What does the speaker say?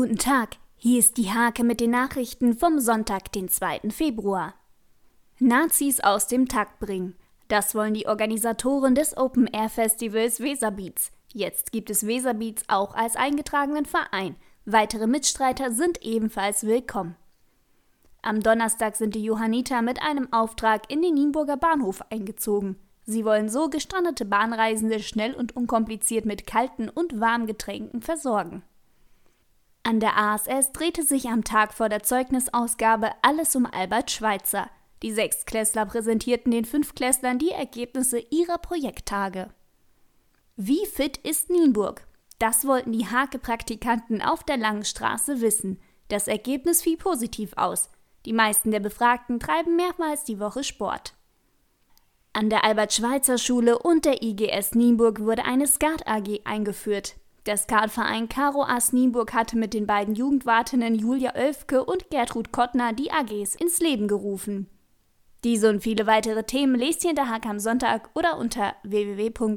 Guten Tag, hier ist die Hake mit den Nachrichten vom Sonntag, den 2. Februar. Nazis aus dem Takt bringen. Das wollen die Organisatoren des Open Air Festivals Weserbeats. Jetzt gibt es Weserbeats auch als eingetragenen Verein. Weitere Mitstreiter sind ebenfalls willkommen. Am Donnerstag sind die Johanniter mit einem Auftrag in den Nienburger Bahnhof eingezogen. Sie wollen so gestrandete Bahnreisende schnell und unkompliziert mit kalten und warmen Getränken versorgen. An der ASS drehte sich am Tag vor der Zeugnisausgabe alles um Albert Schweitzer. Die Sechstklässler präsentierten den Fünftklässlern die Ergebnisse ihrer Projekttage. Wie fit ist Nienburg? Das wollten die Hake-Praktikanten auf der Langen Straße wissen. Das Ergebnis fiel positiv aus. Die meisten der Befragten treiben mehrmals die Woche Sport. An der Albert-Schweitzer-Schule und der IGS Nienburg wurde eine Skat AG eingeführt. Der Skatverein Karo As Nienburg hatte mit den beiden Jugendwartinnen Julia Oelfke und Gertrud Kottner die AGs ins Leben gerufen. Diese und viele weitere Themen lest ihr in der Hake am Sonntag oder unter www.diehake.de.